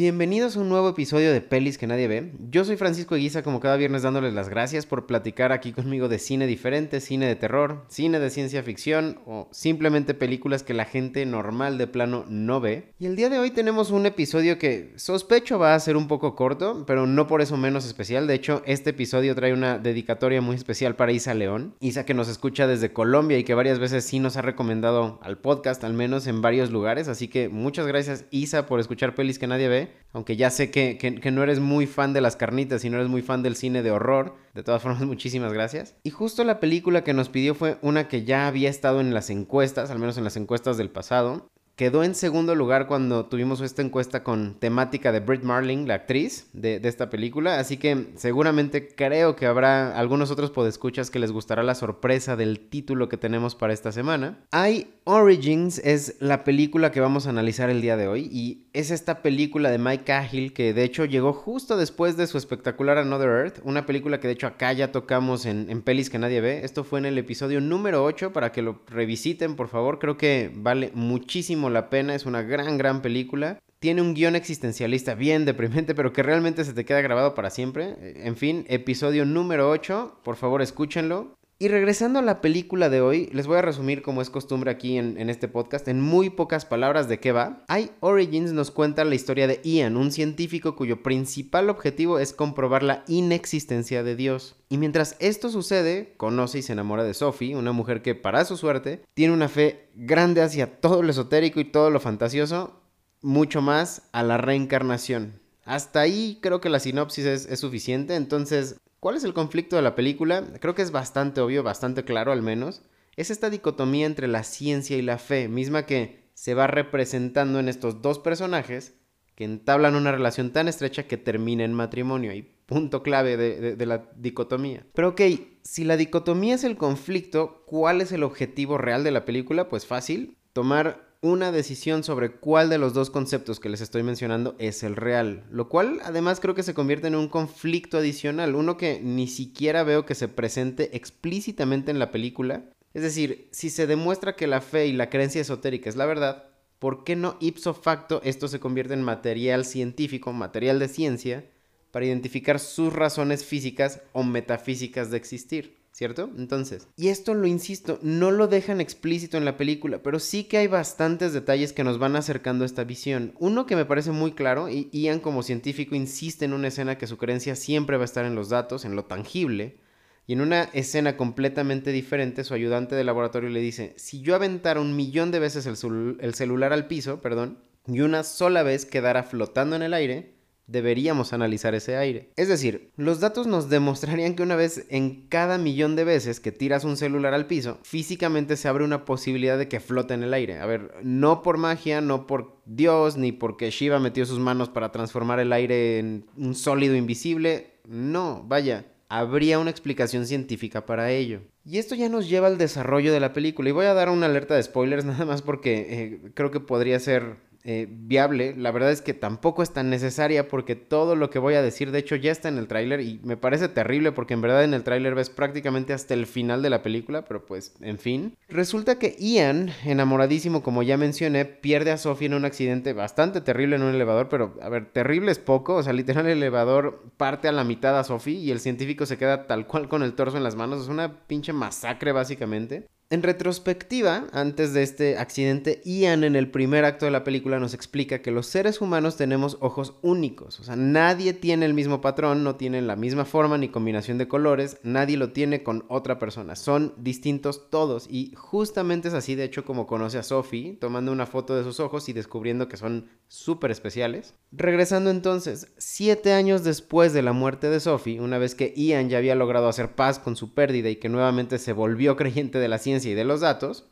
Bienvenidos a un nuevo episodio de Pelis que nadie ve. Yo soy Francisco Eguiza, como cada viernes dándoles las gracias por platicar aquí conmigo de cine diferente, cine de terror, cine de ciencia ficción o simplemente películas que la gente normal de plano no ve. Y el día de hoy tenemos un episodio que sospecho va a ser un poco corto, pero no por eso menos especial. De hecho, este episodio trae una dedicatoria muy especial para Isa León. Isa que nos escucha desde Colombia y que varias veces sí nos ha recomendado al podcast, al menos en varios lugares. Así que muchas gracias Isa por escuchar Pelis que nadie ve aunque ya sé que, que, no eres muy fan de las carnitas y no eres muy fan del cine de horror. De todas formas, muchísimas gracias. Y justo la película que nos pidió fue una que ya había estado en las encuestas, al menos en las encuestas del pasado. Quedó en segundo lugar cuando tuvimos esta encuesta con temática de Britt Marling, la actriz de, esta película. Así que seguramente creo que habrá algunos otros podescuchas que les gustará la sorpresa del título que tenemos para esta semana. I Origins es la película que vamos a analizar el día de hoy. Y es esta película de Mike Cahill que de hecho llegó justo después de su espectacular Another Earth. Una película que de hecho acá ya tocamos en, pelis que nadie ve. Esto fue en el episodio número 8 para que lo revisiten por favor. Creo que vale muchísimo la pena, es una gran, gran película. Tiene un guion existencialista bien deprimente, pero que realmente se te queda grabado para siempre. En fin, episodio número 8, por favor escúchenlo. Y regresando a la película de hoy, les voy a resumir como es costumbre aquí en, este podcast en muy pocas palabras de qué va. I Origins nos cuenta la historia de Ian, un científico cuyo principal objetivo es comprobar la inexistencia de Dios. Y mientras esto sucede, conoce y se enamora de Sophie, una mujer que para su suerte tiene una fe grande hacia todo lo esotérico y todo lo fantasioso, mucho más a la reencarnación. Hasta ahí creo que la sinopsis es, es suficiente, entonces ¿Cuál es el conflicto de la película? Creo que es bastante obvio, bastante claro al menos. Es esta dicotomía entre la ciencia y la fe, misma que se va representando en estos dos personajes que entablan una relación tan estrecha que termina en matrimonio y punto clave de, de, la dicotomía. Pero ok, si la dicotomía es el conflicto, ¿cuál es el objetivo real de la película? Pues fácil, tomar una decisión sobre cuál de los dos conceptos que les estoy mencionando es el real, lo cual además creo que se convierte en un conflicto adicional, uno que ni siquiera veo que se presente explícitamente en la película. Es decir, si se demuestra que la fe y la creencia esotérica es la verdad, ¿por qué no ipso facto esto se convierte en material científico, material de ciencia, para identificar sus razones físicas o metafísicas de existir? ¿Cierto? Entonces, y esto lo insisto, no lo dejan explícito en la película, pero sí que hay bastantes detalles que nos van acercando a esta visión. Uno que me parece muy claro, y Ian como científico insiste en una escena que su creencia siempre va a estar en los datos, en lo tangible, y en una escena completamente diferente, su ayudante de laboratorio le dice, si yo aventara un millón de veces el, el celular al piso, perdón, y una sola vez quedara flotando en el aire, deberíamos analizar ese aire. Es decir, los datos nos demostrarían que una vez en cada millón de veces que tiras un celular al piso, físicamente se abre una posibilidad de que flote en el aire. A ver, no por magia, no por Dios, ni porque Shiva metió sus manos para transformar el aire en un sólido invisible. No, vaya, habría una explicación científica para ello. Y esto ya nos lleva al desarrollo de la película. Y voy a dar una alerta de spoilers nada más porque eh, creo que podría ser eh, viable, la verdad es que tampoco es tan necesaria porque todo lo que voy a decir de hecho ya está en el tráiler y me parece terrible porque en verdad en el tráiler ves prácticamente hasta el final de la película, pero pues en fin. Resulta que Ian, enamoradísimo como ya mencioné, pierde a Sophie en un accidente bastante terrible en un elevador, pero a ver, terrible es poco, o sea, literal el elevador parte a la mitad a Sophie y el científico se queda tal cual con el torso en las manos, es una pinche masacre básicamente. En retrospectiva, antes de este accidente, Ian en el primer acto de la película nos explica que los seres humanos tenemos ojos únicos, o sea, nadie tiene el mismo patrón, no tienen la misma forma ni combinación de colores, nadie lo tiene con otra persona, son distintos todos. Y justamente es así de hecho como conoce a Sophie, tomando una foto de sus ojos y descubriendo que son súper especiales. Regresando entonces, siete años después de la muerte de Sophie, una vez que Ian ya había logrado hacer paz con su pérdida y que nuevamente se volvió creyente de la ciencia, y de los datos,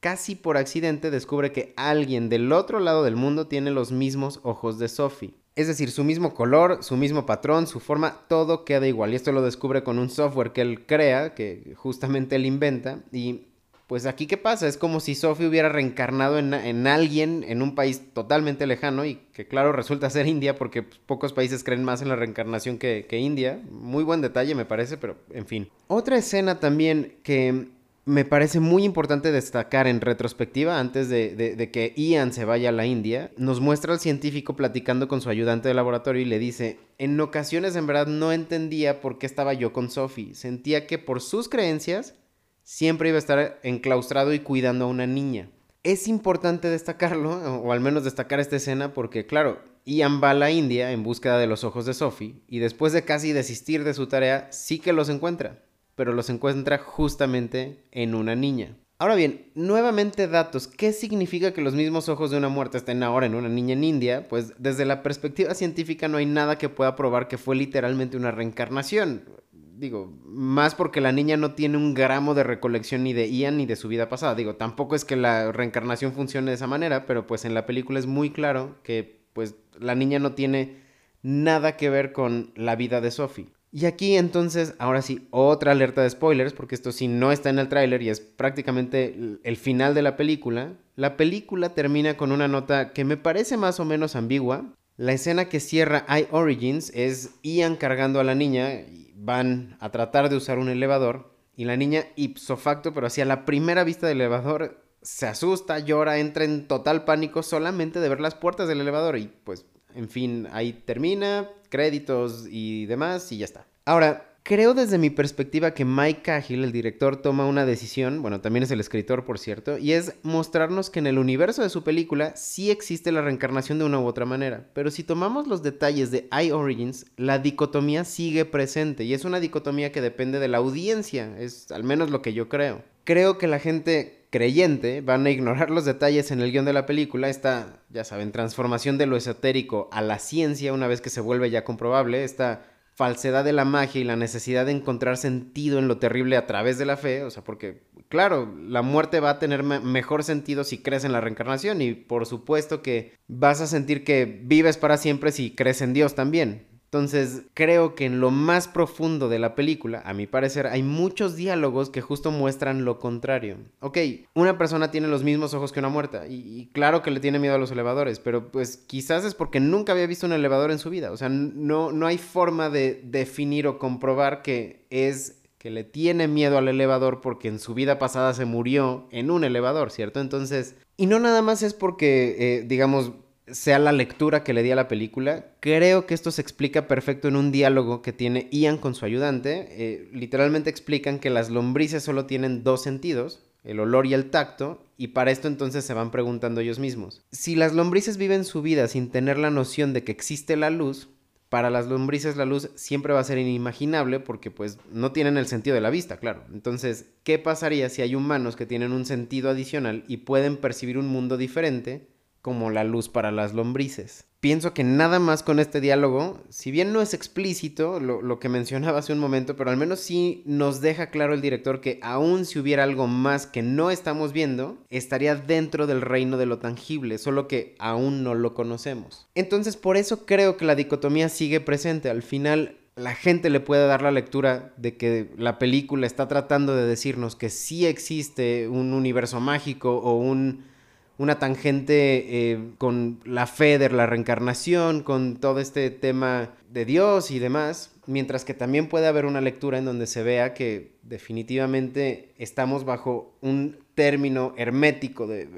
casi por accidente descubre que alguien del otro lado del mundo tiene los mismos ojos de Sophie. Es decir, su mismo color, su mismo patrón, su forma, todo queda igual. Y esto lo descubre con un software que él crea, que justamente él inventa. Y pues aquí qué pasa? Es como si Sophie hubiera reencarnado en, alguien en un país totalmente lejano y que claro resulta ser India porque pues, pocos países creen más en la reencarnación que, que India. Muy buen detalle me parece, pero en fin. Otra escena también que me parece muy importante destacar en retrospectiva, antes de, que Ian se vaya a la India, nos muestra al científico platicando con su ayudante de laboratorio y le dice, en ocasiones en verdad no entendía por qué estaba yo con Sophie, sentía que por sus creencias siempre iba a estar enclaustrado y cuidando a una niña. Es importante destacarlo, o al menos destacar esta escena, porque claro, Ian va a la India en búsqueda de los ojos de Sophie y después de casi desistir de su tarea, sí que los encuentra pero los encuentra justamente en una niña. Ahora bien, nuevamente datos. ¿Qué significa que los mismos ojos de una muerta estén ahora en una niña en India? Pues desde la perspectiva científica no hay nada que pueda probar que fue literalmente una reencarnación. Digo, más porque la niña no tiene un gramo de recolección ni de Ian ni de su vida pasada. Digo, tampoco es que la reencarnación funcione de esa manera, pero pues en la película es muy claro que pues la niña no tiene nada que ver con la vida de Sophie. Y aquí entonces, ahora sí, otra alerta de spoilers, porque esto sí no está en el tráiler y es prácticamente el final de la película. La película termina con una nota que me parece más o menos ambigua. La escena que cierra I Origins es Ian cargando a la niña, y van a tratar de usar un elevador, y la niña ipso facto, pero hacia la primera vista del elevador, se asusta, llora, entra en total pánico solamente de ver las puertas del elevador y pues en fin, ahí termina, créditos y demás, y ya está. Ahora, creo desde mi perspectiva que Mike Cahill, el director, toma una decisión, bueno, también es el escritor, por cierto, y es mostrarnos que en el universo de su película sí existe la reencarnación de una u otra manera. Pero si tomamos los detalles de I Origins, la dicotomía sigue presente, y es una dicotomía que depende de la audiencia, es al menos lo que yo creo. Creo que la gente creyente van a ignorar los detalles en el guion de la película, esta, ya saben, transformación de lo esotérico a la ciencia una vez que se vuelve ya comprobable, esta falsedad de la magia y la necesidad de encontrar sentido en lo terrible a través de la fe, o sea, porque, claro, la muerte va a tener mejor sentido si crees en la reencarnación. Y por supuesto que vas a sentir que vives para siempre si crees en Dios también. Entonces, creo que en lo más profundo de la película, a mi parecer, hay muchos diálogos que justo muestran lo contrario. Ok, una persona tiene los mismos ojos que una muerta, y, claro que le tiene miedo a los elevadores, pero pues quizás es porque nunca había visto un elevador en su vida. O sea, no, no hay forma de definir o comprobar que es que le tiene miedo al elevador porque en su vida pasada se murió en un elevador, ¿cierto? Entonces, y no nada más es porque, eh, digamos, sea la lectura que le di a la película. Creo que esto se explica perfecto en un diálogo que tiene Ian con su ayudante. Eh, literalmente explican que las lombrices solo tienen dos sentidos, el olor y el tacto, y para esto entonces se van preguntando ellos mismos. Si las lombrices viven su vida sin tener la noción de que existe la luz, para las lombrices la luz siempre va a ser inimaginable porque pues no tienen el sentido de la vista, claro. Entonces, ¿qué pasaría si hay humanos que tienen un sentido adicional y pueden percibir un mundo diferente? Como la luz para las lombrices. Pienso que nada más con este diálogo, si bien no es explícito lo, que mencionaba hace un momento, pero al menos sí nos deja claro el director que aun si hubiera algo más que no estamos viendo, estaría dentro del reino de lo tangible, solo que aún no lo conocemos. Entonces por eso creo que la dicotomía sigue presente. Al final la gente le puede dar la lectura de que la película está tratando de decirnos que sí existe un universo mágico o un una tangente eh, con la fe de la reencarnación, con todo este tema de Dios y demás, mientras que también puede haber una lectura en donde se vea que definitivamente estamos bajo un término hermético de,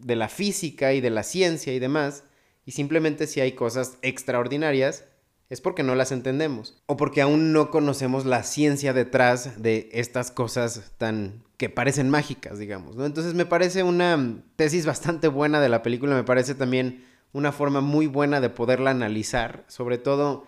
de la física y de la ciencia y demás, y simplemente si hay cosas extraordinarias, es porque no las entendemos o porque aún no conocemos la ciencia detrás de estas cosas tan que parecen mágicas, digamos, ¿no? Entonces me parece una tesis bastante buena de la película, me parece también una forma muy buena de poderla analizar, sobre todo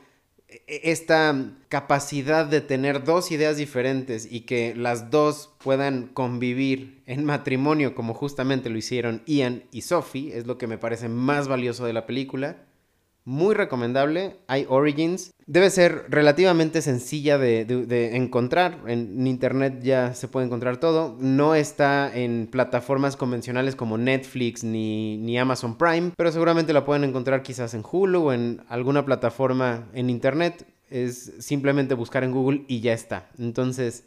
e, e, esta capacidad de tener dos ideas diferentes y que las dos puedan convivir en matrimonio como justamente lo hicieron Ian y Sophie, es lo que me parece más valioso de la película muy recomendable. Hay Origins. Debe ser relativamente sencilla de, encontrar. En, internet ya se puede encontrar todo. No está en plataformas convencionales como Netflix ni, ni Amazon Prime, pero seguramente la pueden encontrar quizás en Hulu o en alguna plataforma en internet. Es simplemente buscar en Google y ya está. Entonces,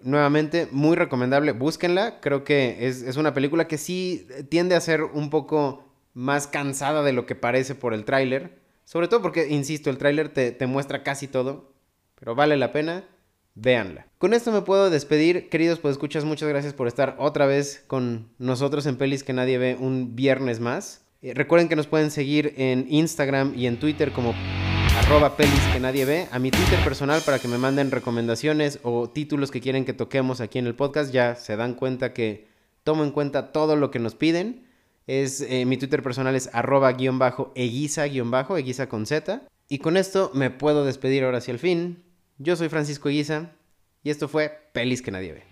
nuevamente, muy recomendable. Búsquenla. Creo que es, es una película que sí tiende a ser un poco más cansada de lo que parece por el tráiler. Sobre todo porque, insisto, el tráiler te, te, muestra casi todo, pero vale la pena. véanla. Con esto me puedo despedir, queridos pues escuchas, muchas gracias por estar otra vez con nosotros en Pelis que nadie ve un viernes más. Eh, recuerden que nos pueden seguir en Instagram y en Twitter como arroba pelis que nadie ve, a mi Twitter personal para que me manden recomendaciones o títulos que quieren que toquemos aquí en el podcast. Ya se dan cuenta que tomo en cuenta todo lo que nos piden. Es, eh, mi Twitter personal es arroba guion bajo eguisa guion bajo, eguisa con Z. Y con esto me puedo despedir ahora hacia el fin. Yo soy Francisco Eguisa y esto fue Pelis que nadie ve.